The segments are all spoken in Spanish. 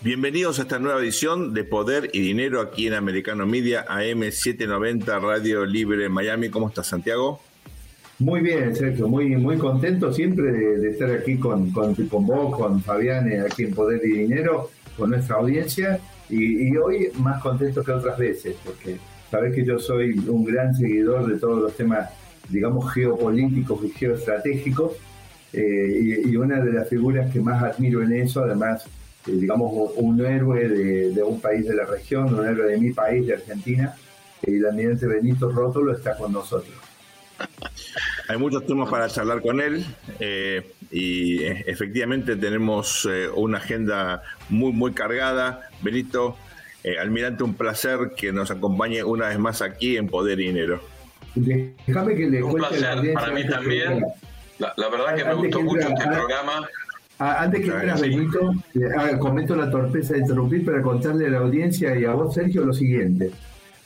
Bienvenidos a esta nueva edición de Poder y Dinero aquí en Americano Media AM790 Radio Libre Miami. ¿Cómo estás, Santiago? Muy bien, Sergio, muy, muy contento siempre de, estar aquí con, con, con, vos, con Fabián, eh, aquí en Poder y Dinero, con nuestra audiencia. Y, hoy más contento que otras veces, porque sabés que yo soy un gran seguidor de todos los temas, digamos, geopolíticos y geoestratégicos. Eh, y, una de las figuras que más admiro en eso, además digamos, un héroe de, un país de la región, un héroe de mi país, de Argentina, y el almirante Benito Rótolo está con nosotros. Hay muchos temas para charlar con él eh, y eh, efectivamente tenemos una agenda muy, muy cargada. Benito, almirante, un placer que nos acompañe una vez más aquí en Poder y Dinero. Déjame que le Un placer, para mí también. La, verdad que me gustó mucho este programa Ah, antes que veas, Benito, ah, comento la torpeza de interrumpir para contarle a la audiencia y a vos, Sergio, lo siguiente.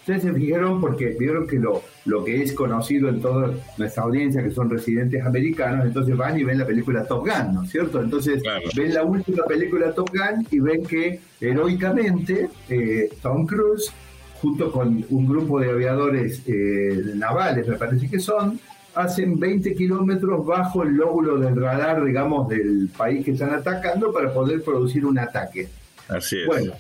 Ustedes se fijaron porque vieron que lo, lo que es conocido en toda nuestra audiencia, que son residentes americanos, entonces van y ven la película Top Gun, ¿no es cierto? Entonces ven la última película Top Gun y ven que heroicamente eh, Tom Cruise, junto con un grupo de aviadores eh, navales, me parece que son, hacen 20 kilómetros bajo el lóbulo del radar, digamos, del país que están atacando para poder producir un ataque. Así es. Bueno,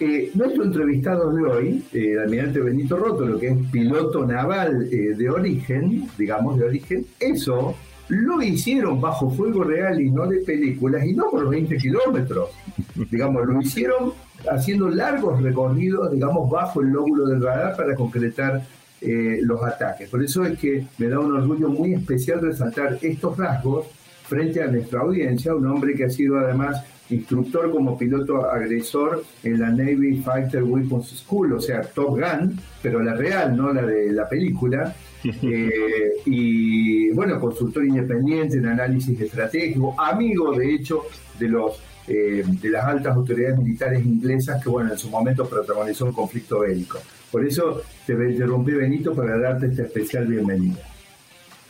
eh, nuestro entrevistado de hoy, eh, el almirante Benito Roto, lo que es piloto naval eh, de origen, digamos, de origen, eso lo hicieron bajo fuego real y no de películas, y no por 20 kilómetros. digamos, lo hicieron haciendo largos recorridos, digamos, bajo el lóbulo del radar para concretar eh, los ataques. Por eso es que me da un orgullo muy especial resaltar estos rasgos frente a nuestra audiencia, un hombre que ha sido además instructor como piloto agresor en la Navy Fighter Weapons School, o sea, Top Gun, pero la real, no la de la película. Eh, y bueno, consultor independiente en análisis estratégico, amigo de hecho de los eh, de las altas autoridades militares inglesas que bueno en su momento protagonizó un conflicto bélico. Por eso te interrumpí, Benito, para darte esta especial bienvenida.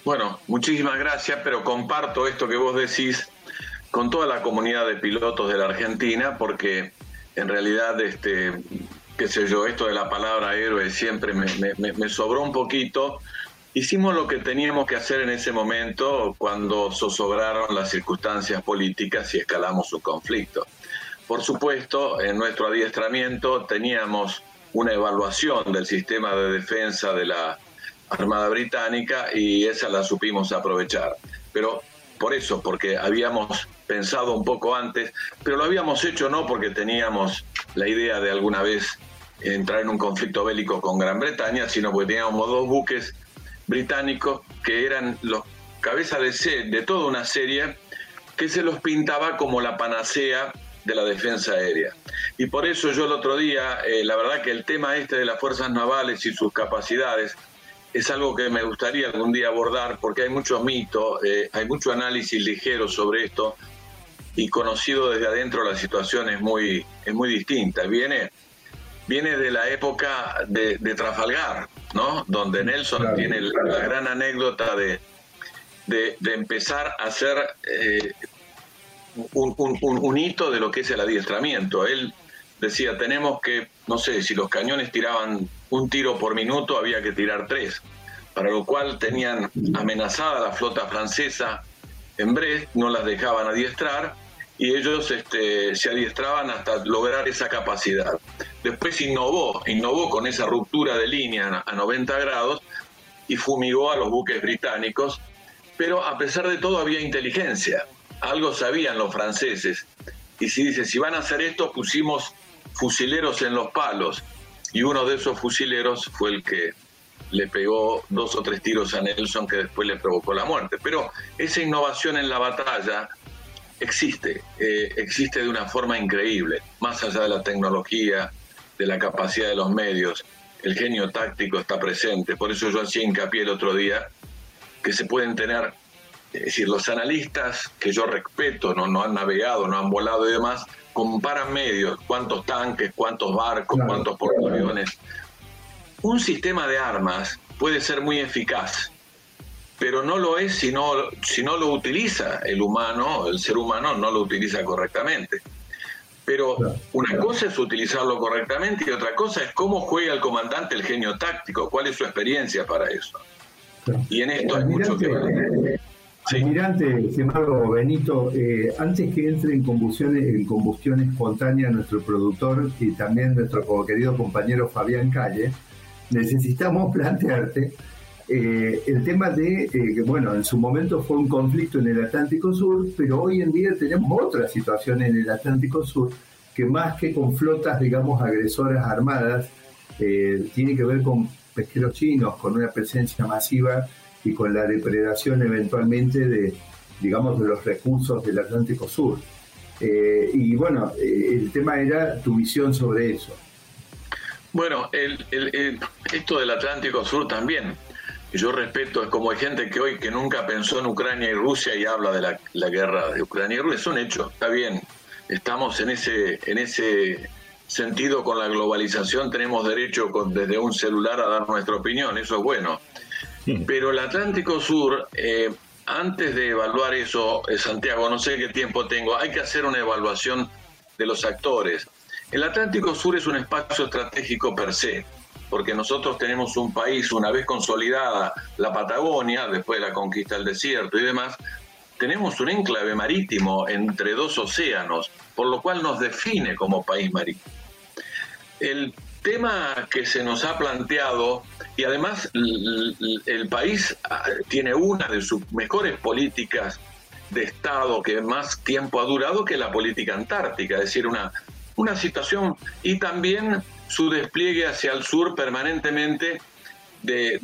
Bueno, muchísimas gracias, pero comparto esto que vos decís con toda la comunidad de pilotos de la Argentina, porque en realidad, este, qué sé yo, esto de la palabra héroe siempre me, me sobró un poquito. Hicimos lo que teníamos que hacer en ese momento cuando zozobraron las circunstancias políticas y escalamos un conflicto. Por supuesto, en nuestro adiestramiento teníamos una evaluación del sistema de defensa de la Armada Británica y esa la supimos aprovechar. Pero por eso, porque habíamos pensado un poco antes, pero lo habíamos hecho no porque teníamos la idea de alguna vez entrar en un conflicto bélico con Gran Bretaña, sino porque teníamos dos buques británicos que eran los cabezas de, de toda una serie que se los pintaba como la panacea de la defensa aérea. Y por eso yo el otro día, eh, la verdad que el tema este de las fuerzas navales y sus capacidades es algo que me gustaría algún día abordar porque hay mucho mito, eh, hay mucho análisis ligero sobre esto y conocido desde adentro la situación es muy, es muy distinta. Viene, viene de la época de, Trafalgar, ¿no? Donde Nelson tiene la, gran anécdota de, de, empezar a hacer eh, un, hito de lo que es el adiestramiento. Él decía, tenemos que, no sé, si los cañones tiraban un tiro por minuto, había que tirar tres, para lo cual tenían amenazada la flota francesa en Brest, no las dejaban adiestrar y ellos este, se adiestraban hasta lograr esa capacidad. Después innovó, innovó con esa ruptura de línea a 90 grados y fumigó a los buques británicos, pero a pesar de todo había inteligencia algo sabían los franceses. Y si dice, si van a hacer esto, pusimos fusileros en los palos. Y uno de esos fusileros fue el que le pegó dos o tres tiros a Nelson que después le provocó la muerte. Pero esa innovación en la batalla existe, eh, existe de una forma increíble, más allá de la tecnología, de la capacidad de los medios, el genio táctico está presente. Por eso yo hacía hincapié el otro día que se pueden tener es decir, los analistas que yo respeto, no, no han navegado, no han volado y demás, comparan medios, cuántos tanques, cuántos barcos, cuántos portaaviones. Un sistema de armas puede ser muy eficaz, pero no lo es si no, si no lo utiliza el humano, el ser humano no lo utiliza correctamente. Pero una cosa es utilizarlo correctamente y otra cosa es cómo juega el comandante el genio táctico, cuál es su experiencia para eso. Y en esto hay mucho que ver. Almirante, estimado Benito, eh, antes que entre en combustión, en combustión espontánea nuestro productor y también nuestro querido compañero Fabián Calle, necesitamos plantearte eh, el tema de eh, que, bueno, en su momento fue un conflicto en el Atlántico Sur, pero hoy en día tenemos otra situación en el Atlántico Sur que más que con flotas, digamos, agresoras armadas, tiene que ver con pesqueros chinos, con una presencia masiva y con la depredación eventualmente de, digamos, de los recursos del Atlántico Sur. Eh, y bueno, eh, el tema era tu visión sobre eso. Bueno, el, esto del Atlántico Sur también, yo respeto, es como hay gente que hoy que nunca pensó en Ucrania y Rusia y habla de la, la guerra de Ucrania y Rusia, es un hecho, está bien, estamos en ese, en ese sentido con la globalización, tenemos derecho con, desde un celular a dar nuestra opinión, eso es bueno pero el Atlántico Sur, eh, antes de evaluar eso, eh, Santiago, no sé qué tiempo tengo, hay que hacer una evaluación de los actores. El Atlántico Sur es un espacio estratégico per se, porque nosotros tenemos un país, una vez consolidada la Patagonia, después de la conquista del desierto y demás, tenemos un enclave marítimo entre dos océanos, por lo cual nos define como país marítimo. El tema que se nos ha planteado, y además el, país ah, tiene una de sus mejores políticas de Estado que más tiempo ha durado que la política antártica, es decir, una, una situación y también su despliegue hacia el sur permanentemente de,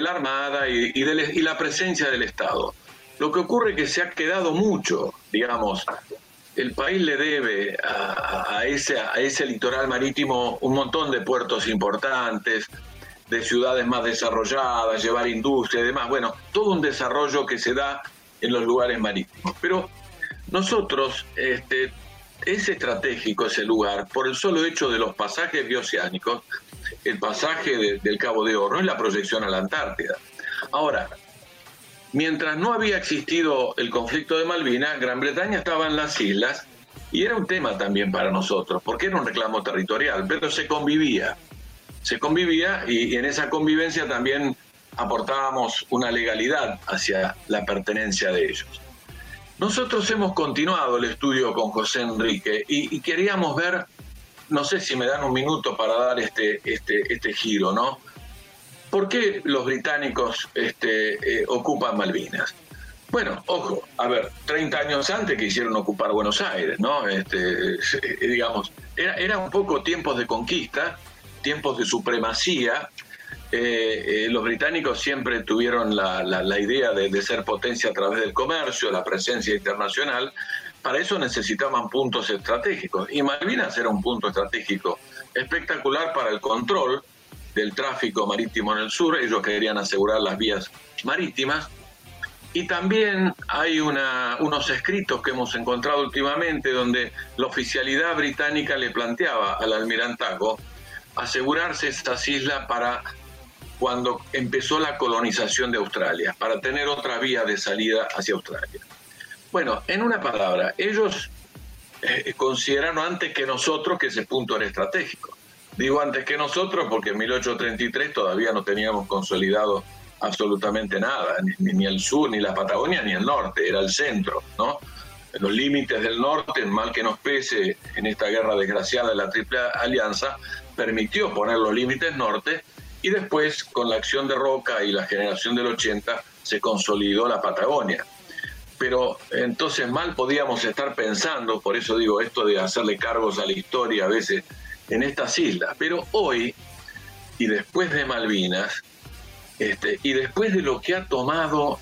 la Armada y, y la presencia del Estado. Lo que ocurre es que se ha quedado mucho, digamos, el país le debe a, ese, a ese litoral marítimo un montón de puertos importantes, de ciudades más desarrolladas, llevar industria y demás. Bueno, todo un desarrollo que se da en los lugares marítimos. Pero nosotros, este, es estratégico ese lugar por el solo hecho de los pasajes bioceánicos, el pasaje del Cabo de Oro y la proyección a la Antártida. Ahora, mientras no había existido el conflicto de Malvinas, Gran Bretaña estaba en las islas y era un tema también para nosotros, porque era un reclamo territorial, pero se convivía. Se convivía y, en esa convivencia también aportábamos una legalidad hacia la pertenencia de ellos. Nosotros hemos continuado el estudio con José Enrique y, queríamos ver, no sé si me dan un minuto para dar este, este, este giro, ¿no? ¿Por qué los británicos este, eh, ocupan Malvinas? Bueno, ojo, a ver, 30 años antes que hicieron ocupar Buenos Aires, ¿no? Este, eh, digamos, era, un poco tiempos de conquista, tiempos de supremacía. Eh, los británicos siempre tuvieron la, idea de, de, ser potencia a través del comercio, la presencia internacional. Para eso necesitaban puntos estratégicos. Y Malvinas era un punto estratégico espectacular para el control del tráfico marítimo en el sur, ellos querían asegurar las vías marítimas. Y también hay unos escritos que hemos encontrado últimamente donde la oficialidad británica le planteaba al almirantago asegurarse estas islas para cuando empezó la colonización de Australia, para tener otra vía de salida hacia Australia. Bueno, en una palabra, ellos eh, consideraron antes que nosotros que ese punto era estratégico. Digo antes que nosotros porque en 1833 todavía no teníamos consolidado absolutamente nada, ni, el sur, ni la Patagonia, ni el norte, era el centro, ¿no? Los límites del norte, mal que nos pese en esta guerra desgraciada de la Triple Alianza, permitió poner los límites norte y después, con la acción de Roca y la generación del 80, se consolidó la Patagonia. Pero entonces mal podíamos estar pensando, por eso digo esto de hacerle cargos a la historia a veces en estas islas. Pero hoy, y después de Malvinas, este, y después de lo que ha tomado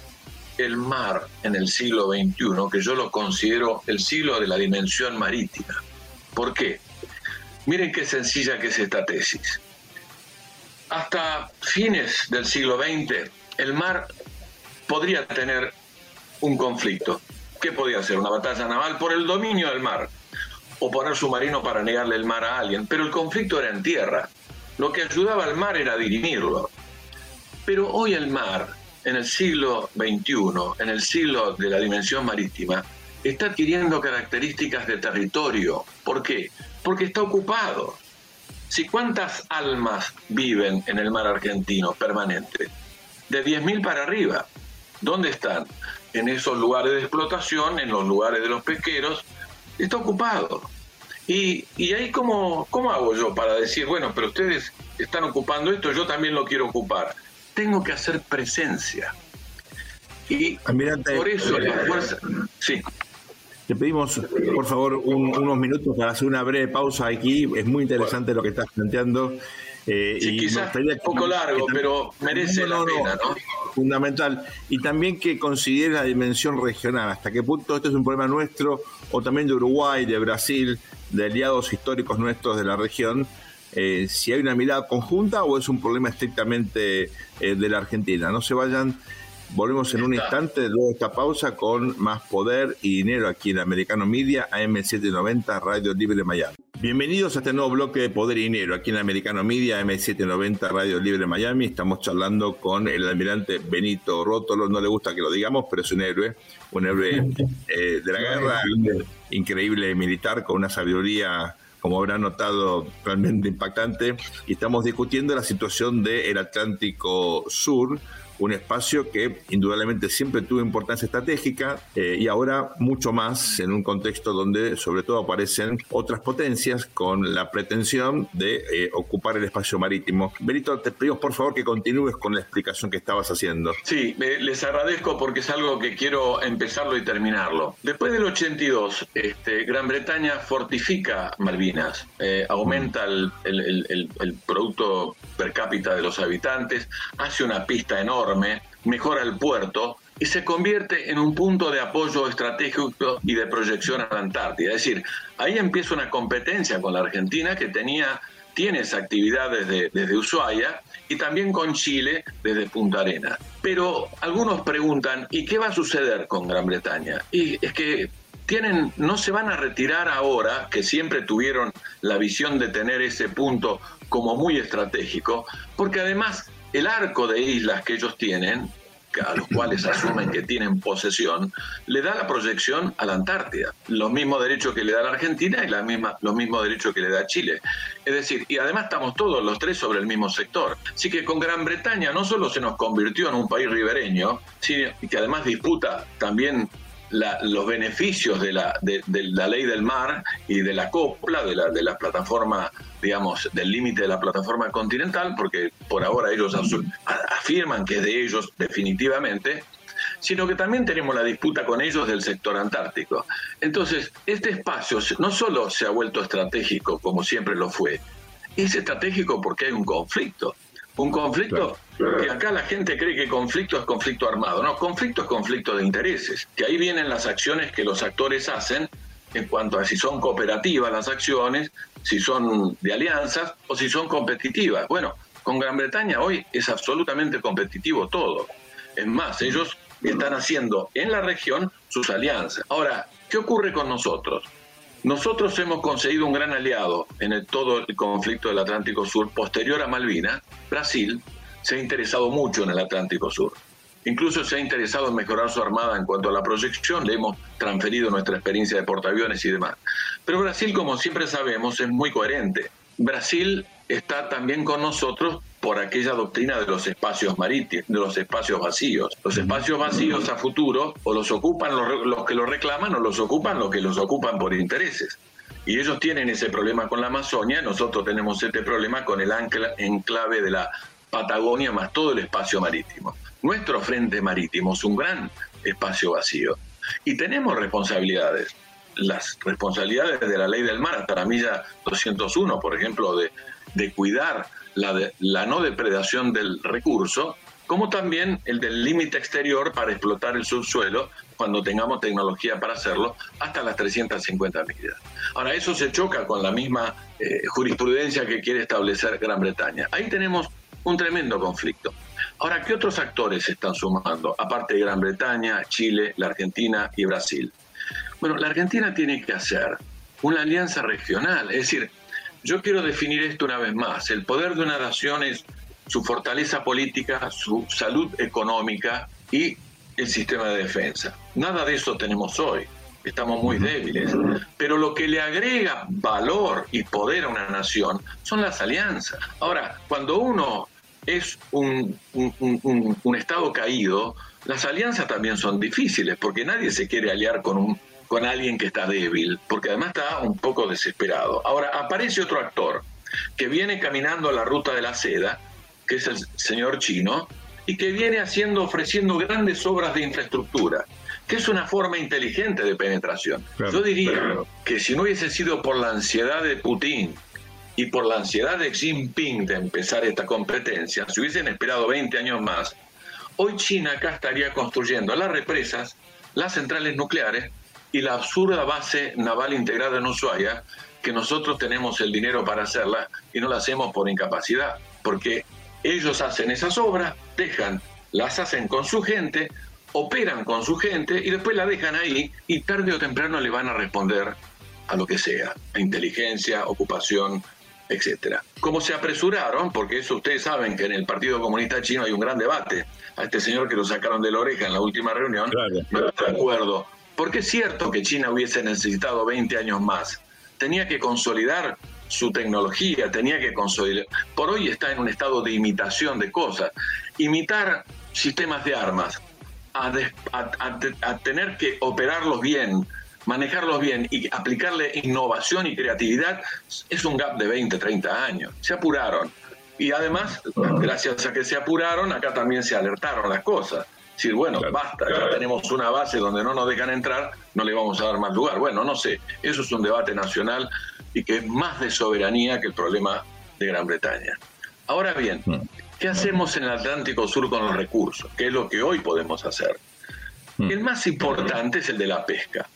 el mar en el siglo XXI, que yo lo considero el siglo de la dimensión marítima. ¿Por qué? Miren qué sencilla que es esta tesis. Hasta fines del siglo XX, el mar podría tener un conflicto. ¿Qué podía ser? Una batalla naval por el dominio del mar o poner submarino para negarle el mar a alguien, pero el conflicto era en tierra. Lo que ayudaba al mar era dirimirlo. Pero hoy el mar, en el siglo XXI, en el siglo de la dimensión marítima, está adquiriendo características de territorio. ¿Por qué? Porque está ocupado. Si cuántas almas viven en el mar argentino permanente, de 10.000 para arriba, ¿dónde están? En esos lugares de explotación, en los lugares de los pesqueros, está ocupado. Y, y ahí, ¿cómo, ¿cómo hago yo para decir, bueno, pero ustedes están ocupando esto, yo también lo quiero ocupar? Tengo que hacer presencia. Y por eso la fuerza... Sí. Te pedimos, por favor, unos minutos para hacer una breve pausa aquí. Es muy interesante lo que estás planteando. Eh, sí, quizás un poco largo, pero merece la pena, ¿no? Fundamental. Y también que considere la dimensión regional. ¿Hasta qué punto esto es un problema nuestro o también de Uruguay, de Brasil, de aliados históricos nuestros de la región? Eh, si hay una mirada conjunta o es un problema estrictamente eh, de la Argentina. No se vayan Volvemos en un instante luego de esta pausa con más poder y dinero aquí en Americano Media, AM790, Radio Libre de Miami. Bienvenidos a este nuevo bloque de Poder y Dinero aquí en Americano Media, M790, Radio Libre Miami. Estamos charlando con el almirante Benito Rótolo. No le gusta que lo digamos, pero es un héroe, un héroe eh, de la guerra, increíble militar, con una sabiduría como habrán notado, realmente impactante. Y estamos discutiendo la situación del Atlántico Sur, un espacio que indudablemente siempre tuvo importancia estratégica eh, y ahora mucho más en un contexto donde sobre todo aparecen otras potencias con la pretensión de eh, ocupar el espacio marítimo. Benito, te pedimos por favor que continúes con la explicación que estabas haciendo. Sí, les agradezco porque es algo que quiero empezarlo y terminarlo. Después del 82, este, Gran Bretaña fortifica Malvinas, eh, aumenta el, el producto per cápita de los habitantes, hace una pista enorme, mejora el puerto y se convierte en un punto de apoyo estratégico y de proyección a la Antártida. Es decir, ahí empieza una competencia con la Argentina que tenía, tiene esa actividad desde, desde Ushuaia y también con Chile desde Punta Arena. Pero algunos preguntan, ¿y qué va a suceder con Gran Bretaña? Y es que tienen, no se van a retirar ahora, que siempre tuvieron la visión de tener ese punto como muy estratégico, porque además el arco de islas que ellos tienen, a los cuales asumen que tienen posesión, le da la proyección a la Antártida, los mismos derechos que le da la Argentina y la misma, los mismos derechos que le da Chile. Es decir, y además estamos todos los tres sobre el mismo sector. Así que con Gran Bretaña no solo se nos convirtió en un país ribereño, sino que además disputa también los beneficios de la, de, la ley del mar y de la copla, de la, de la plataforma, digamos, del límite de la plataforma continental, porque por ahora ellos afirman que es de ellos definitivamente, sino que también tenemos la disputa con ellos del sector antártico. Entonces, este espacio no solo se ha vuelto estratégico como siempre lo fue, es estratégico porque hay un conflicto. Un conflicto que acá la gente cree que conflicto es conflicto armado. No, conflicto es conflicto de intereses. Que ahí vienen las acciones que los actores hacen en cuanto a si son cooperativas las acciones, si son de alianzas o si son competitivas. Bueno, con Gran Bretaña hoy es absolutamente competitivo todo. Es más, ellos están haciendo en la región sus alianzas. Ahora, ¿qué ocurre con nosotros? Nosotros hemos conseguido un gran aliado en el, todo el conflicto del Atlántico Sur posterior a Malvinas. Brasil se ha interesado mucho en el Atlántico Sur. Incluso se ha interesado en mejorar su armada en cuanto a la proyección. Le hemos transferido nuestra experiencia de portaaviones y demás. Pero Brasil, como siempre sabemos, es muy coherente. Brasil está también con nosotros por aquella doctrina de los espacios marítimos, de los espacios vacíos. Los espacios vacíos a futuro o los ocupan los, que los reclaman o los ocupan los que los ocupan por intereses. Y ellos tienen ese problema con la Amazonia, nosotros tenemos este problema con el ancla, enclave de la Patagonia más todo el espacio marítimo. Nuestro frente marítimo es un gran espacio vacío y tenemos responsabilidades. Las responsabilidades de la ley del mar hasta la milla 201, por ejemplo, de, de cuidar la, no depredación del recurso, como también el del límite exterior para explotar el subsuelo cuando tengamos tecnología para hacerlo hasta las 350 millas. Ahora, eso se choca con la misma eh, jurisprudencia que quiere establecer Gran Bretaña. Ahí tenemos un tremendo conflicto. Ahora, ¿qué otros actores se están sumando? Aparte de Gran Bretaña, Chile, la Argentina y Brasil. Bueno, la Argentina tiene que hacer una alianza regional, es decir, yo quiero definir esto una vez más. El poder de una nación es su fortaleza política, su salud económica y el sistema de defensa. Nada de eso tenemos hoy. estamos muy débiles. Pero lo que le agrega valor y poder a una nación son las alianzas. Ahora, cuando uno es un, un, Estado caído, las alianzas también son difíciles, porque nadie se quiere aliar con, un, con alguien que está débil, porque además está un poco desesperado. Ahora, aparece otro actor que viene caminando a la ruta de la seda, que es el señor chino, y que viene haciendo, ofreciendo grandes obras de infraestructura que es una forma inteligente de penetración. Yo diría que si no hubiese sido por la ansiedad de Putin y por la ansiedad de Xi Jinping de empezar esta competencia, si hubiesen esperado 20 años más, hoy China acá estaría construyendo las represas, las centrales nucleares y la absurda base naval integrada en Ushuaia, que nosotros tenemos el dinero para hacerla y no la hacemos por incapacidad, porque ellos hacen esas obras, dejan, las hacen con su gente, operan con su gente y después la dejan ahí y tarde o temprano le van a responder a lo que sea, a inteligencia, ocupación, etcétera. Como se apresuraron, porque eso ustedes saben que en el Partido Comunista Chino hay un gran debate, a este señor que lo sacaron de la oreja en la última reunión, no está de acuerdo, porque es cierto que China hubiese necesitado 20 años más, tenía que consolidar su tecnología, tenía que consolidar, por hoy está en un estado de imitación de cosas, imitar sistemas de armas, a, tener que operarlos bien, manejarlos bien y aplicarle innovación y creatividad, es un gap de 20, 30 años. Se apuraron. Y además, gracias a que se apuraron, acá también se alertaron las cosas. Decir, bueno, basta, ya tenemos una base donde no nos dejan entrar, no le vamos a dar más lugar. Bueno, no sé, eso es un debate nacional y que es más de soberanía que el problema de Gran Bretaña. Ahora bien, mm. ¿Qué hacemos en el Atlántico Sur con los recursos? ¿Qué es lo que hoy podemos hacer? Hmm. El más importante es el de la pesca.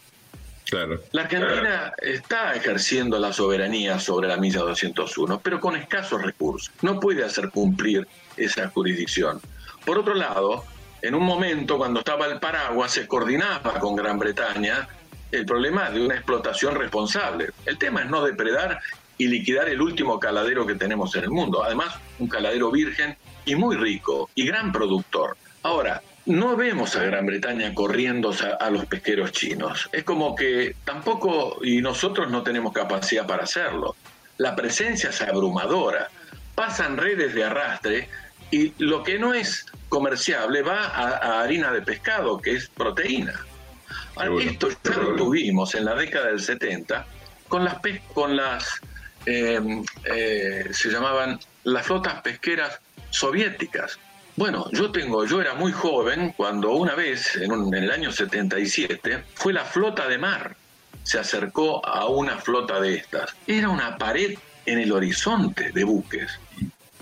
La Argentina está ejerciendo la soberanía sobre la milla 201, pero con escasos recursos. No puede hacer cumplir esa jurisdicción. Por otro lado, en un momento cuando estaba el paraguas se coordinaba con Gran Bretaña el problema de una explotación responsable. El tema es no depredar y liquidar el último caladero que tenemos en el mundo. Además, un caladero virgen y muy rico y gran productor. Ahora, no vemos a Gran Bretaña corriendo a, los pesqueros chinos. Es como que tampoco, y nosotros no tenemos capacidad para hacerlo. La presencia es abrumadora. Pasan redes de arrastre y lo que no es comerciable va a, harina de pescado, que es proteína. Esto ya lo tuvimos en la década del 70 con las, con las Em, eh, se llamaban las flotas pesqueras soviéticas. Bueno, yo tengo, yo era muy joven cuando una vez, en, en, el año 77, fue la flota de mar. Se acercó a una flota de estas. Era una pared en el horizonte de buques.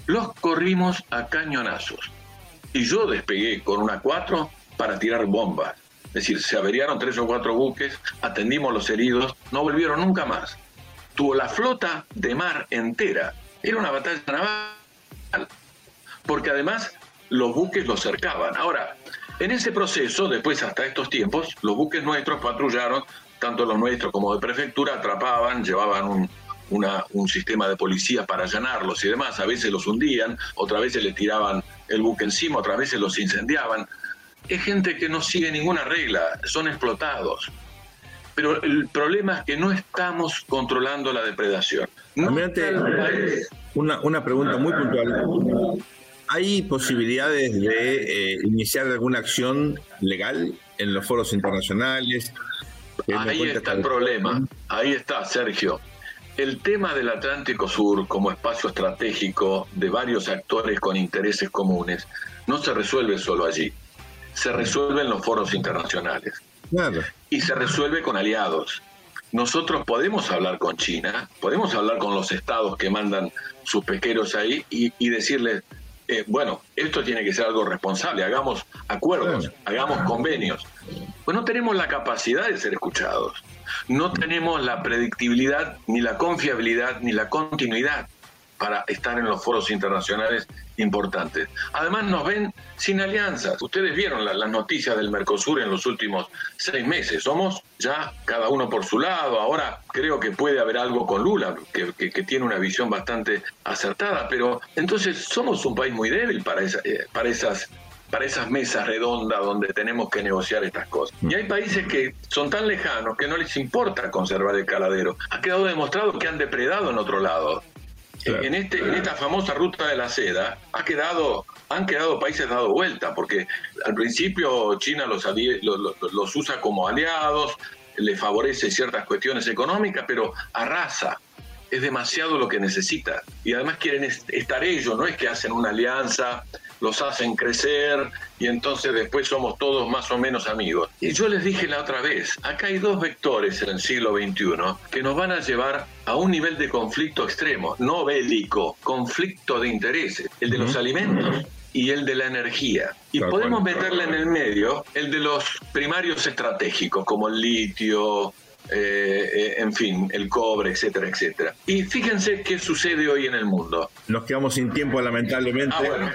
Los corrimos a cañonazos. Y yo despegué con una 4 para tirar bombas. Es decir, se averiaron tres o cuatro buques, atendimos los heridos, no volvieron nunca más tuvo la flota de mar entera. Era una batalla naval, porque además los buques los cercaban. Ahora, en ese proceso, después hasta estos tiempos, los buques nuestros patrullaron, tanto los nuestros como de prefectura, atrapaban, llevaban un, un sistema de policía para allanarlos y demás. A veces los hundían, otras veces le tiraban el buque encima, otras veces los incendiaban. Es gente que no sigue ninguna regla, son explotados pero el problema es que no estamos controlando la depredación. una, una pregunta muy puntual. ¿Hay posibilidades de eh, iniciar alguna acción legal en los foros internacionales? Ahí está el problema, ahí está, Sergio. El tema del Atlántico Sur como espacio estratégico de varios actores con intereses comunes no se resuelve solo allí, se resuelve en los foros internacionales. Y se resuelve con aliados. Nosotros podemos hablar con China, podemos hablar con los estados que mandan sus pesqueros ahí y, decirles, eh, bueno, esto tiene que ser algo responsable, hagamos acuerdos, hagamos convenios. Pues no tenemos la capacidad de ser escuchados, no tenemos la predictibilidad, ni la confiabilidad, ni la continuidad para estar en los foros internacionales importantes. Además nos ven sin alianzas. Ustedes vieron las noticias del Mercosur en los últimos seis meses. Somos ya cada uno por su lado. Ahora creo que puede haber algo con Lula, que, tiene una visión bastante acertada, pero entonces somos un país muy débil para, eh, para esas para esas mesas redondas donde tenemos que negociar estas cosas. Y hay países que son tan lejanos que no les importa conservar el caladero. Ha quedado demostrado que han depredado en otro lado. En, este, en esta famosa ruta de la seda ha quedado, han quedado países dado vuelta, porque al principio China los, usa como aliados, le favorece ciertas cuestiones económicas, pero arrasa es demasiado lo que necesita. Y además quieren estar ellos, no es que hacen una alianza, los hacen crecer y entonces después somos todos más o menos amigos. Y yo les dije la otra vez, acá hay dos vectores en el siglo XXI que nos van a llevar a un nivel de conflicto extremo, no bélico, conflicto de intereses, el de los alimentos y el de la energía. Y podemos meterle en el medio el de los primarios estratégicos, como el litio, eh, eh, en fin, el cobre, etcétera, etcétera. Y fíjense qué sucede hoy en el mundo. Nos quedamos sin tiempo, lamentablemente. Ah, bueno.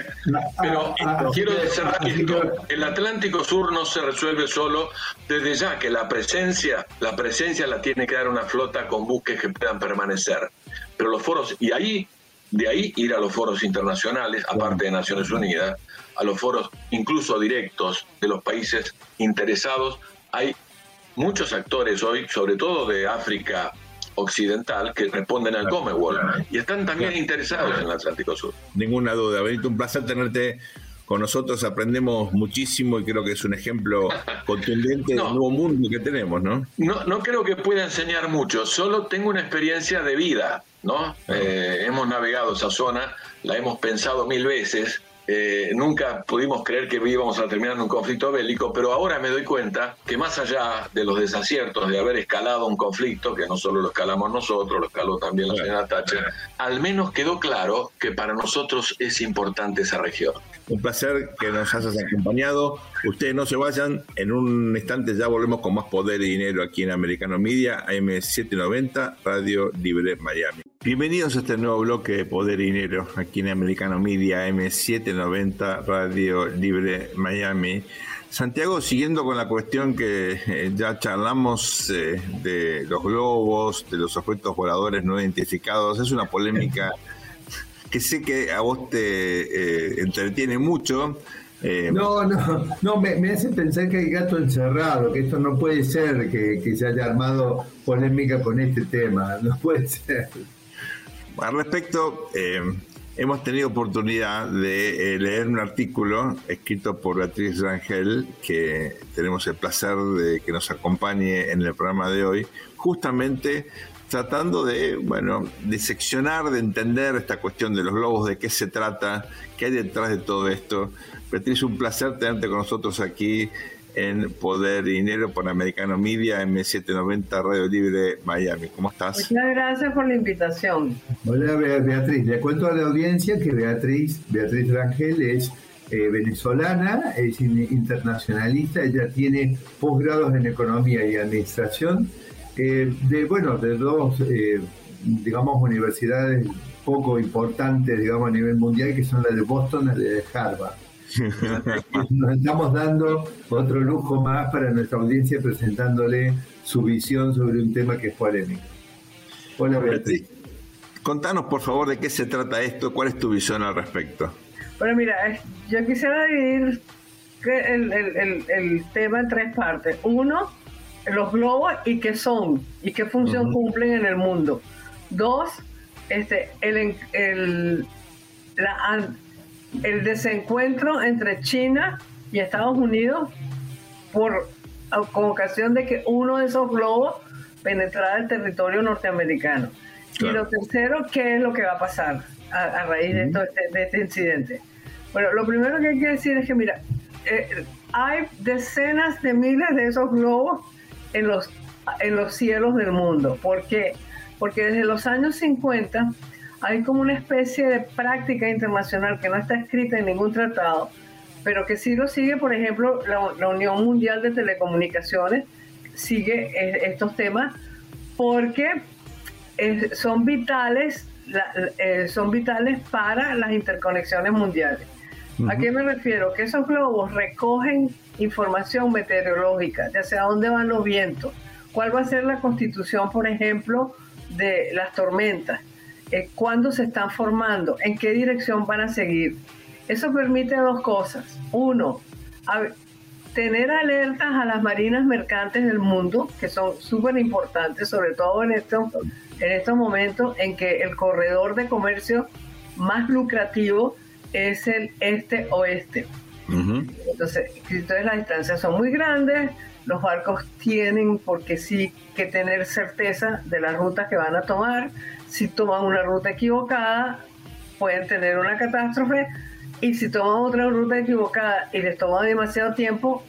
Pero ah, ah, quiero decir esto, el Atlántico Sur no se resuelve solo desde ya que la presencia, la presencia la tiene que dar una flota con buques que puedan permanecer. Pero los foros, y ahí, de ahí ir a los foros internacionales, aparte de Naciones Unidas, a los foros incluso directos de los países interesados, hay muchos actores hoy, sobre todo de África occidental, que responden al Commonwealth y están también interesados en el Atlántico Sur. Ninguna duda, Benito, un placer tenerte con nosotros, aprendemos muchísimo y creo que es un ejemplo contundente del nuevo mundo que tenemos, ¿no? ¿no? No creo que pueda enseñar mucho, solo tengo una experiencia de vida, ¿no? Eh, hemos navegado esa zona, la hemos pensado mil veces, eh, nunca pudimos creer que íbamos a terminar en un conflicto bélico, pero ahora me doy cuenta que más allá de los desaciertos de haber escalado un conflicto, que no solo lo escalamos nosotros, lo escaló también la señora Thatcher, al menos quedó claro que para nosotros es importante esa región. Un placer que nos hayas acompañado. Ustedes no se vayan, en un instante ya volvemos con más poder y dinero aquí en Americano Media, AM790, Radio Libre Miami. Bienvenidos a este nuevo bloque de Poder y Dinero aquí en Americano Media M790 Radio Libre Miami. Santiago, siguiendo con la cuestión que eh, ya charlamos eh, de los globos, de los objetos voladores no identificados, es una polémica que sé que a vos te eh, entretiene mucho. no, no, no, me, hace pensar que hay gato encerrado, que esto no puede ser que, que se haya armado polémica con este tema, no puede ser. Al respecto, eh, hemos tenido oportunidad de eh, leer un artículo escrito por Beatriz Rangel, que tenemos el placer de que nos acompañe en el programa de hoy, justamente tratando de, bueno, diseccionar, de entender esta cuestión de los globos, de qué se trata, qué hay detrás de todo esto. Beatriz, un placer tenerte con nosotros aquí en Poder y Dinero por Americano Media, M790 Radio Libre Miami. ¿Cómo estás? Muchas gracias por la invitación. Hola Beatriz, le cuento a la audiencia que Beatriz, Beatriz Rangel es eh, venezolana, es internacionalista, ella tiene posgrados en Economía y Administración eh, de, bueno, de dos, eh, digamos, universidades poco importantes, digamos, a nivel mundial, que son la de Boston y la de Harvard. Nos estamos dando otro lujo más para nuestra audiencia presentándole su visión sobre un tema que es polémico. Hola Beatriz. Contanos por favor de qué se trata esto, cuál es tu visión al respecto. Bueno, mira, yo quisiera dividir el, tema en tres partes. Uno, los globos y qué son y qué función cumplen en el mundo. Dos, este, el, el, la, el desencuentro entre China y Estados Unidos por con ocasión de que uno de esos globos penetrara el territorio norteamericano. Y lo tercero, ¿qué es lo que va a pasar a, raíz de, este, de, este, incidente? Bueno, lo primero que hay que decir es que, mira, eh, hay decenas de miles de esos globos en los, en los cielos del mundo. ¿Por qué? Porque desde los años 50 hay como una especie de práctica internacional que no está escrita en ningún tratado, pero que sí lo sigue, por ejemplo, la, Unión Mundial de Telecomunicaciones, sigue estos temas porque eh, son vitales eh, son vitales para las interconexiones mundiales. ¿A qué me refiero? Que esos globos recogen información meteorológica, ya sea dónde van los vientos, cuál va a ser la constitución, por ejemplo, de las tormentas, eh, cuándo se están formando, en qué dirección van a seguir. Eso permite dos cosas. Uno, tener alertas a las marinas mercantes del mundo, que son súper importantes, sobre todo en estos, en estos momentos en que el corredor de comercio más lucrativo es el este-oeste. entonces, entonces las distancias son muy grandes, los barcos tienen porque sí que tener certeza de las rutas que van a tomar. Si toman una ruta equivocada, pueden tener una catástrofe. Y si toman otra ruta equivocada y les toma demasiado tiempo,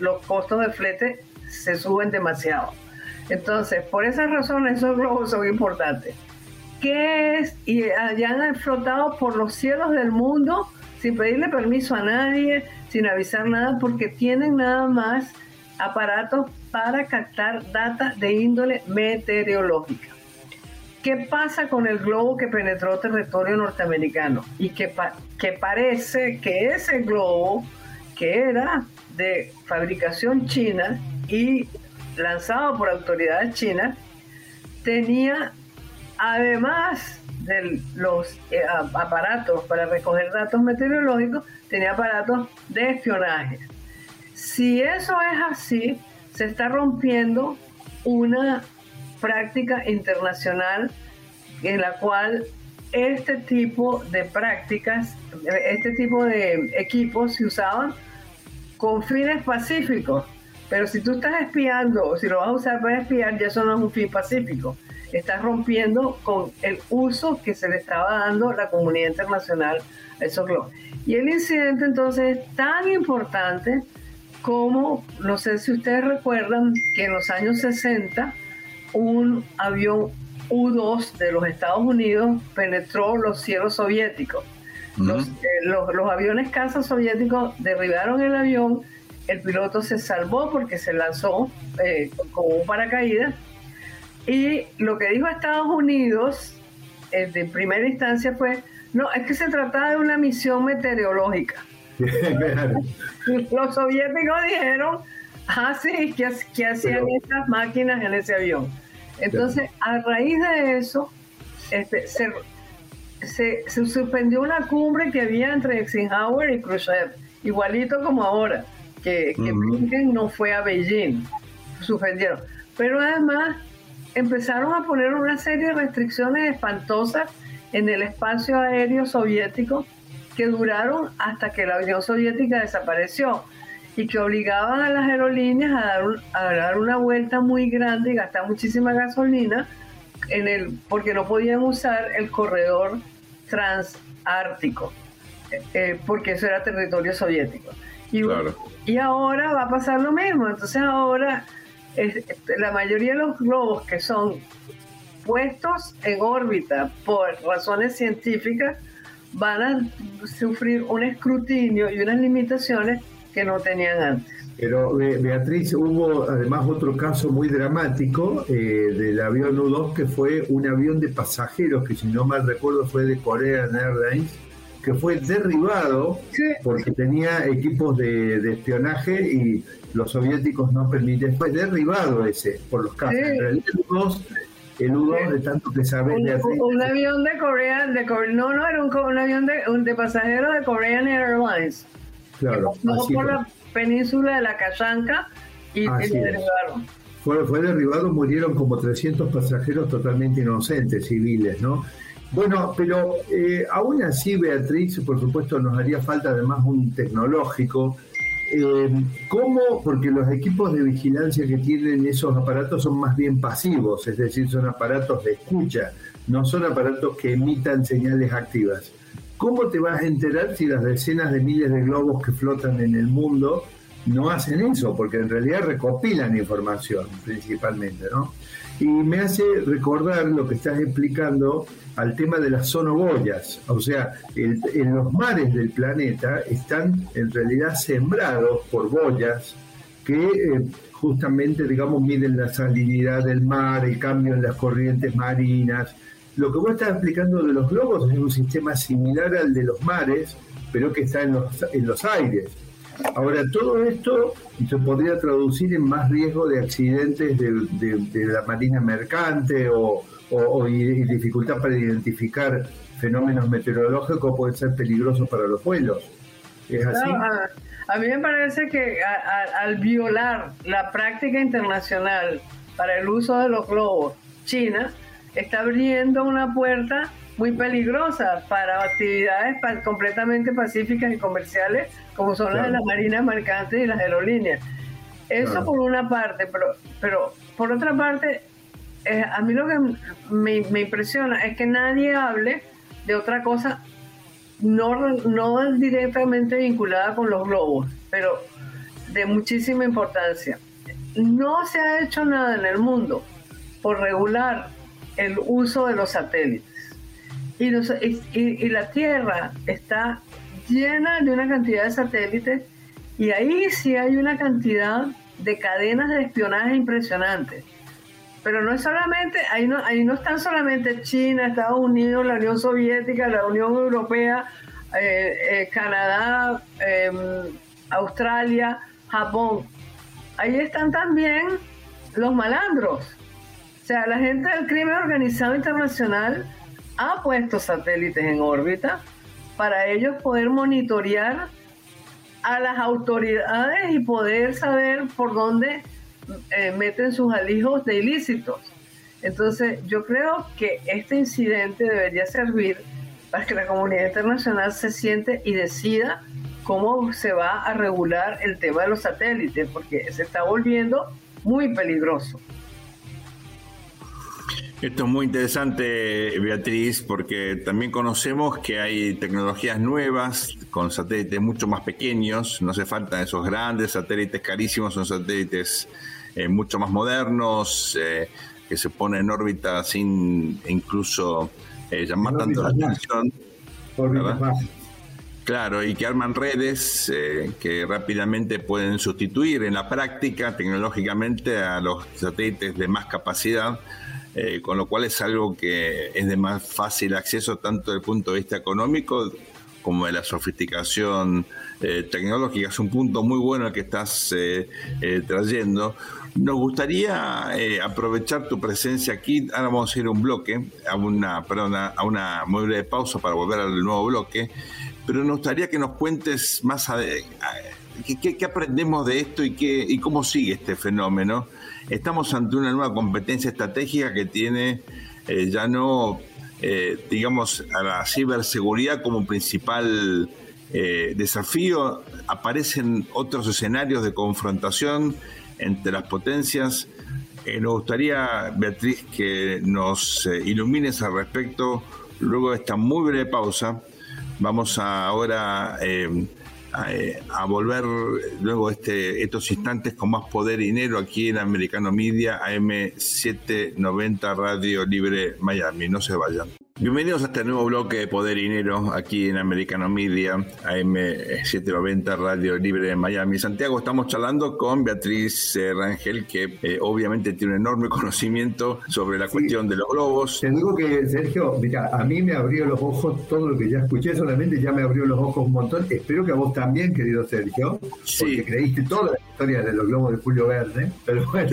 los costos de flete se suben demasiado. Entonces, por esa razón, esos globos son importantes. ¿Qué es? Y ya han flotado por los cielos del mundo sin pedirle permiso a nadie, sin avisar nada, porque tienen nada más aparatos para captar data de índole meteorológica. ¿Qué pasa con el globo que penetró territorio norteamericano? Y que, que parece que ese globo, que era de fabricación china y lanzado por autoridades chinas, tenía, además de los eh, aparatos para recoger datos meteorológicos, tenía aparatos de espionaje. Si eso es así, se está rompiendo una práctica internacional en la cual este tipo de prácticas, este tipo de equipos se usaban con fines pacíficos. Pero si tú estás espiando o si lo vas a usar para espiar, ya eso no es un fin pacífico. Estás rompiendo con el uso que se le estaba dando la comunidad internacional a esos globos. Y el incidente entonces es tan importante como, no sé si ustedes recuerdan, que en los años 60 un avión U-2 de los Estados Unidos penetró los cielos soviéticos. Eh, los, los, aviones caza soviéticos derribaron el avión, el piloto se salvó porque se lanzó eh, con un paracaídas y lo que dijo Estados Unidos en eh, primera instancia fue, no, es que se trataba de una misión meteorológica. Los soviéticos dijeron, ah, sí, ¿qué, hacían estas máquinas en ese avión? Entonces, a raíz de eso, este, se, se, suspendió una cumbre que había entre Eisenhower y Khrushchev, igualito como ahora, que, que no fue a Beijing, suspendieron. Pero además empezaron a poner una serie de restricciones espantosas en el espacio aéreo soviético que duraron hasta que la Unión Soviética desapareció y que obligaban a las aerolíneas a dar, a dar una vuelta muy grande y gastar muchísima gasolina en el, porque no podían usar el corredor transártico, eh, porque eso era territorio soviético. Y, y ahora va a pasar lo mismo. Entonces ahora la mayoría de los globos que son puestos en órbita por razones científicas van a sufrir un escrutinio y unas limitaciones que no tenían antes. Pero Beatriz, hubo además otro caso muy dramático eh, del avión U-2 que fue un avión de pasajeros que si no mal recuerdo fue de Korean Airlines que fue derribado porque tenía equipos de, espionaje y los soviéticos no permiten. Fue derribado ese por los casos. el U-2 el U-2 de tanto que sabe un, un, avión de Corea, de no, no, era un, avión de, de pasajeros de Korean Airlines. Claro. Que por la península de la Kashanka y, derribaron. Fue, fue derribado, murieron como 300 pasajeros totalmente inocentes, civiles, ¿no? Bueno, pero eh, aún así, Beatriz, por supuesto, nos haría falta además un tecnológico. Eh, ¿Cómo? Porque los equipos de vigilancia que tienen esos aparatos son más bien pasivos, es decir, son aparatos de escucha, no son aparatos que emitan señales activas. ¿Cómo te vas a enterar si las decenas de miles de globos que flotan en el mundo no hacen eso? Porque en realidad recopilan información principalmente, ¿no? Y me hace recordar lo que estás explicando al tema de las sonoboyas. O sea, en los mares del planeta están en realidad sembrados por boyas que eh, justamente, digamos, miden la salinidad del mar, el cambio en las corrientes marinas. Lo que vos estás explicando de los globos es un sistema similar al de los mares, pero que está en los, en los aires. Ahora, todo esto se podría traducir en más riesgo de accidentes de, la marina mercante o, o, y, dificultad para identificar fenómenos meteorológicos puede ser peligroso para los vuelos. ¿Es así? a, mí me parece que al violar la práctica internacional para el uso de los globos, China está abriendo una puerta muy peligrosa para actividades completamente pacíficas y comerciales como son las de las marinas mercantes y las aerolíneas. Eso por una parte, pero, pero por otra parte, eh, a mí lo que me, me, impresiona es que nadie hable de otra cosa no, no directamente vinculada con los globos, pero de muchísima importancia. No se ha hecho nada en el mundo por regular el uso de los satélites. Y, y, la Tierra está llena de una cantidad de satélites y ahí sí hay una cantidad de cadenas de espionaje impresionantes. Pero no es solamente, ahí no, ahí no están solamente China, Estados Unidos, la Unión Soviética, la Unión Europea, eh, eh, Canadá, em, Australia, Japón. Ahí están también los malandros. O sea, la gente del crimen organizado internacional ha puesto satélites en órbita para ellos poder monitorear a las autoridades y poder saber por dónde eh, meten sus alijos de ilícitos. Entonces, yo creo que este incidente debería servir para que la comunidad internacional se siente y decida cómo se va a regular el tema de los satélites, porque se está volviendo muy peligroso. Esto es muy interesante, Beatriz, porque también conocemos que hay tecnologías nuevas con satélites mucho más pequeños, no hace falta esos grandes satélites carísimos, son satélites eh, mucho más modernos, eh, que se ponen en órbita sin incluso eh, llamar tanto la atención. Claro, y que arman redes que rápidamente pueden sustituir en la práctica tecnológicamente a los satélites de más capacidad eh, con lo cual es algo que es de más fácil acceso tanto desde el punto de vista económico como de la sofisticación eh, tecnológica. Es un punto muy bueno el que estás eh, trayendo. Nos gustaría aprovechar tu presencia aquí. Ahora vamos a ir a un bloque, a una, perdón, a una muy breve pausa para volver al nuevo bloque. Pero nos gustaría que nos cuentes más a, qué, aprendemos de esto y, qué, y cómo sigue este fenómeno estamos ante una nueva competencia estratégica que tiene eh, ya no, eh, digamos, a la ciberseguridad como principal eh, desafío, aparecen otros escenarios de confrontación entre las potencias. nos gustaría, Beatriz, que nos ilumines al respecto luego de esta muy breve pausa. Vamos ahora eh, a, volver luego este, estos instantes con más poder y dinero aquí en Americano Media, AM790 Radio Libre Miami. No se vayan. Bienvenidos a este nuevo bloque de Poder y Dinero aquí en Americano Media, AM790 Radio Libre de Miami. Santiago, estamos charlando con Beatriz eh, Rangel, que eh, obviamente tiene un enorme conocimiento sobre la cuestión de los globos. Te digo que, Sergio, mira, a mí me abrió los ojos todo lo que ya escuché, solamente ya me abrió los ojos un montón. Espero que a vos también, querido Sergio, porque creíste toda la historia de los globos de Julio Verde, pero bueno.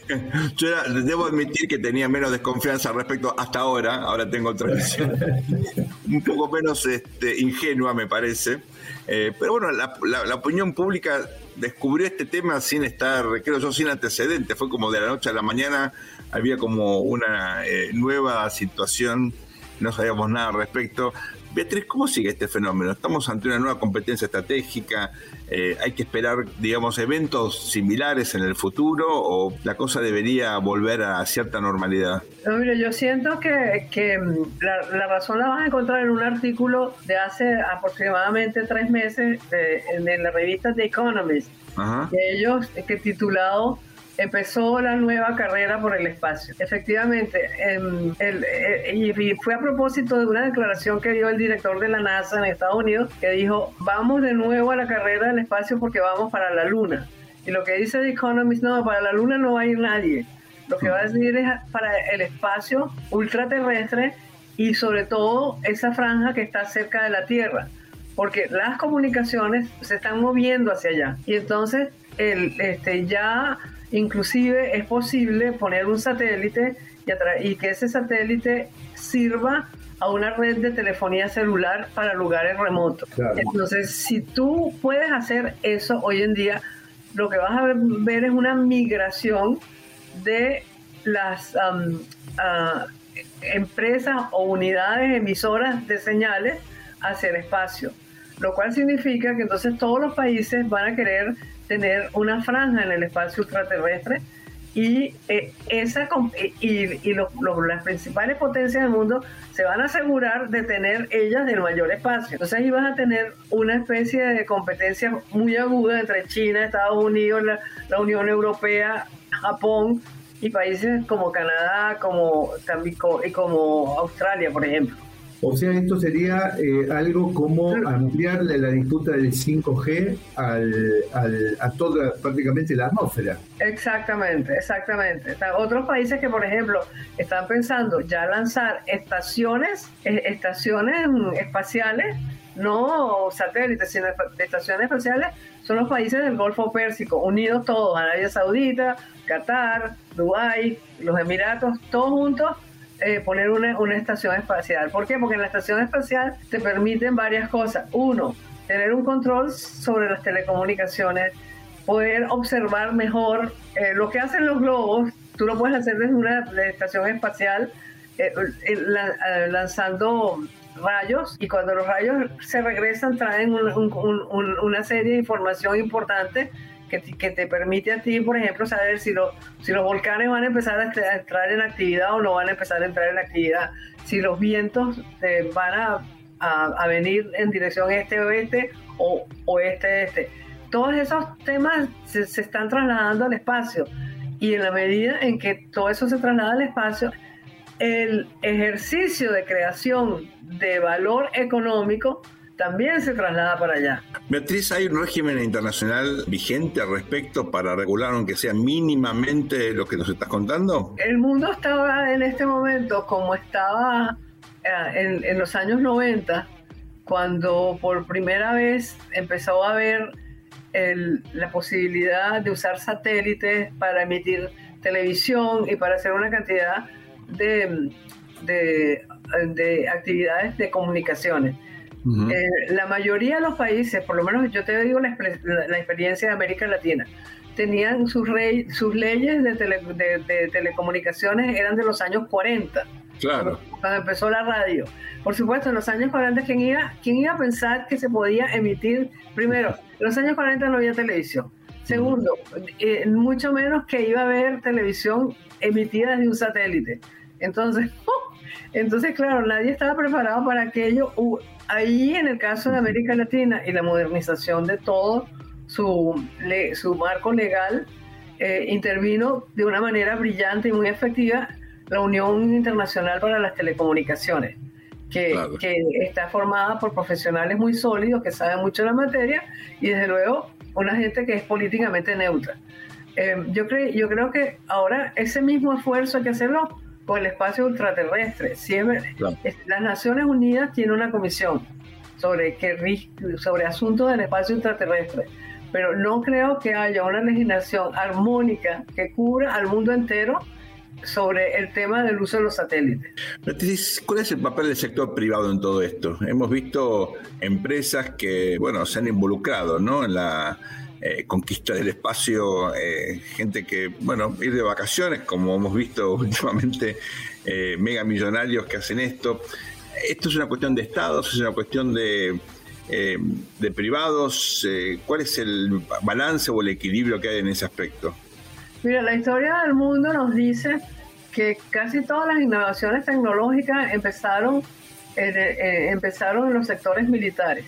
Yo debo admitir que tenía menos desconfianza respecto hasta ahora, ahora tengo un poco menos este, ingenua, me parece. Eh, pero bueno, la, opinión pública descubrió este tema sin estar, creo yo, sin antecedentes. Fue como de la noche a la mañana, había como una eh, nueva situación, no sabíamos nada al respecto. Beatriz, ¿cómo sigue este fenómeno? ¿Estamos ante una nueva competencia estratégica? Eh, ¿Hay que esperar, digamos, eventos similares en el futuro o la cosa debería volver a cierta normalidad? No, mire, yo siento que, que mm, la, razón la vas a encontrar en un artículo de hace aproximadamente tres meses en, la revista The Economist, que ellos, que titulado empezó la nueva carrera por el espacio. Efectivamente, em, eh, y fue a propósito de una declaración que dio el director de la NASA en Estados Unidos, que dijo, vamos de nuevo a la carrera del espacio porque vamos para la Luna. Y lo que dice The Economist, no, para la Luna no va a ir nadie. Lo que va a decir es para el espacio ultraterrestre y sobre todo esa franja que está cerca de la Tierra, porque las comunicaciones se están moviendo hacia allá. Y entonces el, este, ya Inclusive es posible poner un satélite y, y que ese satélite sirva a una red de telefonía celular para lugares remotos. Entonces, si tú puedes hacer eso hoy en día, lo que vas a ver, es una migración de las empresas o unidades emisoras de señales hacia el espacio, lo cual significa que entonces todos los países van a querer tener una franja en el espacio ultraterrestre y eh, esa y, las principales potencias del mundo se van a asegurar de tener ellas del mayor espacio. Entonces ahí vas a tener una especie de competencia muy aguda entre China, Estados Unidos, la, la Unión Europea, Japón y países como Canadá, como también y como Australia, por ejemplo. O sea, esto sería eh, algo como ampliarle la disputa del 5G al, a toda prácticamente la atmósfera. Exactamente, exactamente. otros países que, por ejemplo, están pensando ya lanzar estaciones, eh, estaciones espaciales, no satélites, sino estaciones espaciales, son los países del Golfo Pérsico, unidos todos, Arabia Saudita, Qatar, Dubái, los Emiratos, todos juntos eh, poner una, una, estación espacial. ¿Por qué? Porque en la estación espacial te permiten varias cosas. Uno, tener un control sobre las telecomunicaciones, poder observar mejor eh, lo que hacen los globos. Tú lo puedes hacer desde una estación espacial eh, lanzando rayos y cuando los rayos se regresan traen una serie de información importante que, te permite a ti, por ejemplo, saber si, si los volcanes van a empezar a, entrar en actividad o no van a empezar a entrar en actividad, si los vientos eh, van a, venir en dirección este-oeste o oeste-este. Todos esos temas se, se están trasladando al espacio y en la medida en que todo eso se traslada al espacio, el ejercicio de creación de valor económico también se traslada para allá. Beatriz, ¿hay un régimen internacional vigente al respecto para regular, aunque sea mínimamente, lo que nos estás contando? El mundo estaba en este momento como estaba eh, en, los años 90, cuando por primera vez empezó a haber la posibilidad de usar satélites para emitir televisión y para hacer una cantidad de, de actividades de comunicaciones. Eh, la mayoría de los países, por lo menos yo te digo la, experiencia de América Latina, tenían sus, sus leyes de, telecomunicaciones eran de los años 40. Claro. Cuando empezó la radio. Por supuesto, en los años 40, ¿quién iba, quién iba a pensar que se podía emitir? Primero, en los años 40 no había televisión. Segundo, eh, mucho menos que iba a haber televisión emitida desde un satélite. Entonces, entonces, claro, nadie estaba preparado para aquello ahí en el caso de América Latina y la modernización de todo su, su marco legal, eh, intervino de una manera brillante y muy efectiva la Unión Internacional para las Telecomunicaciones, que, que está formada por profesionales muy sólidos que saben mucho de la materia y desde luego una gente que es políticamente neutra. Eh, yo, creo, yo creo que ahora ese mismo esfuerzo hay que hacerlo con el espacio ultraterrestre. Siempre, Las Naciones Unidas tienen una comisión sobre, que, sobre asuntos del espacio ultraterrestre, pero no creo que haya una legislación armónica que cubra al mundo entero sobre el tema del uso de los satélites. ¿Cuál es el papel del sector privado en todo esto? Hemos visto empresas que, bueno, se han involucrado, ¿no? En la eh, conquista del espacio, eh, gente que, bueno, ir de vacaciones, como hemos visto últimamente, eh, mega millonarios que hacen esto. ¿Esto es una cuestión de estados? ¿Es una cuestión de, de privados? ¿Cuál es el balance o el equilibrio que hay en ese aspecto? Mira, la historia del mundo nos dice que casi todas las innovaciones tecnológicas empezaron, empezaron en los sectores militares.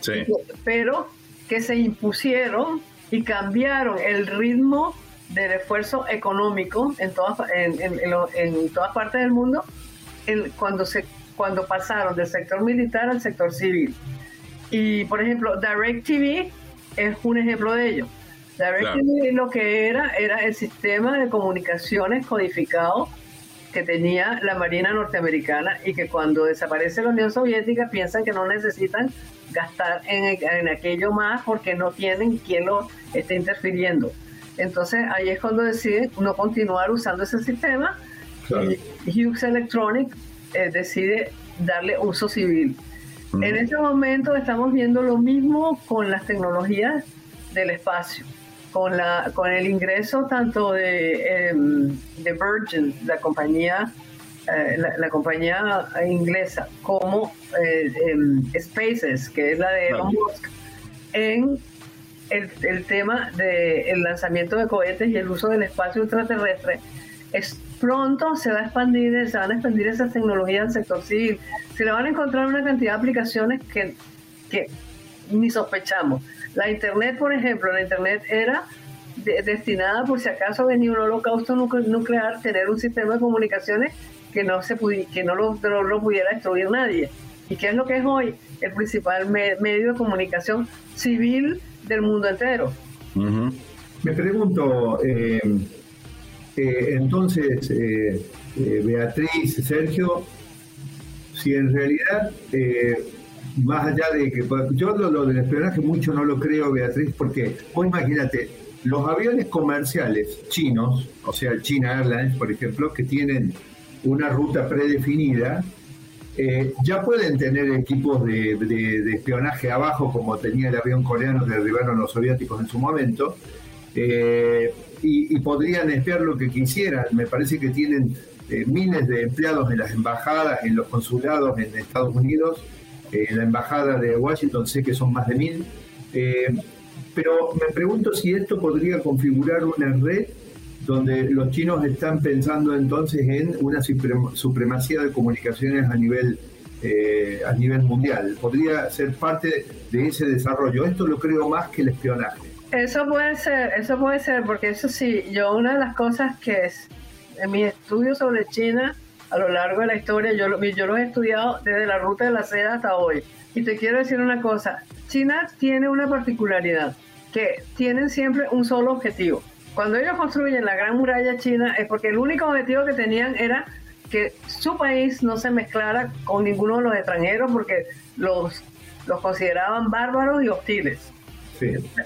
Sí. Pero que se impusieron y cambiaron el ritmo del esfuerzo económico en todas, en, todas partes del mundo cuando, se, cuando pasaron del sector militar al sector civil. Y, por ejemplo, DirecTV es un ejemplo de ello. DirecTV lo que era era el sistema de comunicaciones codificado que tenía la Marina norteamericana y que cuando desaparece la Unión Soviética piensan que no necesitan gastar en, aquello más porque no tienen quien lo esté interfiriendo. Entonces ahí es cuando deciden no continuar usando ese sistema y Hughes Electronic eh, decide darle uso civil. En este momento estamos viendo lo mismo con las tecnologías del espacio, con, la, con el ingreso tanto de, em, de Virgin, la compañía, eh, la, compañía inglesa, como eh, em, Spaces, que es la de Elon Musk, en el, el tema del lanzamiento de cohetes y el uso del espacio ultraterrestre. Es, pronto se va a expandir, se van a expandir esas tecnologías al sector civil. Se le van a encontrar una cantidad de aplicaciones que, que ni sospechamos. La Internet, por ejemplo, la Internet era destinada por si acaso venía un holocausto nuclear, tener un sistema de comunicaciones que no, se que no lo, lo, pudiera destruir nadie. ¿Y qué es lo que es hoy? El principal medio de comunicación civil del mundo entero. Me pregunto, eh, eh, entonces, eh, eh, Beatriz, Sergio, si en realidad, más allá de que yo lo, del espionaje mucho no lo creo, Beatriz, porque vos imagínate, los aviones comerciales chinos, o sea, China Airlines, por ejemplo, que tienen una ruta predefinida, ya pueden tener equipos de, espionaje abajo, como tenía el avión coreano que derribaron los soviéticos en su momento, y, podrían espiar lo que quisieran. Me parece que tienen eh, miles de empleados en las embajadas, en los consulados en Estados Unidos. Eh, en la embajada de Washington sé que son más de mil. Eh, pero me pregunto si esto podría configurar una red donde los chinos están pensando entonces en una supremacía de comunicaciones a nivel a nivel mundial. Podría ser parte de ese desarrollo. Esto lo creo más que el espionaje. Eso puede ser, eso puede ser, porque eso sí, yo una de las cosas que es en mis estudios sobre China a lo largo de la historia, yo, yo lo he estudiado desde la ruta de la seda hasta hoy. Y te quiero decir una cosa, China tiene una particularidad, que tienen siempre un solo objetivo. Cuando ellos construyen la Gran Muralla China es porque el único objetivo que tenían era que su país no se mezclara con ninguno de los extranjeros porque los, los consideraban bárbaros y hostiles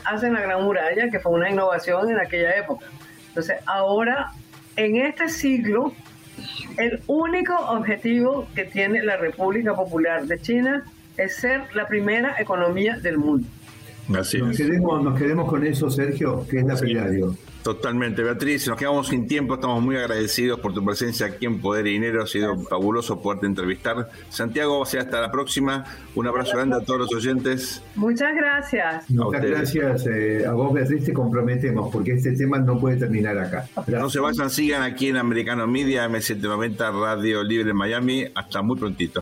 hacen la Gran Muralla, que fue una innovación en aquella época. Entonces, ahora, en este siglo, el único objetivo que tiene la República Popular de China es ser la primera economía del mundo. Así nos, quedemos, nos quedemos con eso, Sergio, que es la sí. Totalmente, Beatriz. Nos quedamos sin tiempo. Estamos muy agradecidos por tu presencia aquí en Poder y Dinero. Ha sido fabuloso poderte entrevistar. Santiago, sea hasta la próxima. Un abrazo grande a todos los oyentes. Muchas gracias. Muchas gracias eh, a vos, Beatriz. Te comprometemos porque este tema no puede terminar acá. No se vayan, sigan aquí en Americano Media, M790 Radio Libre Miami. Hasta muy prontito.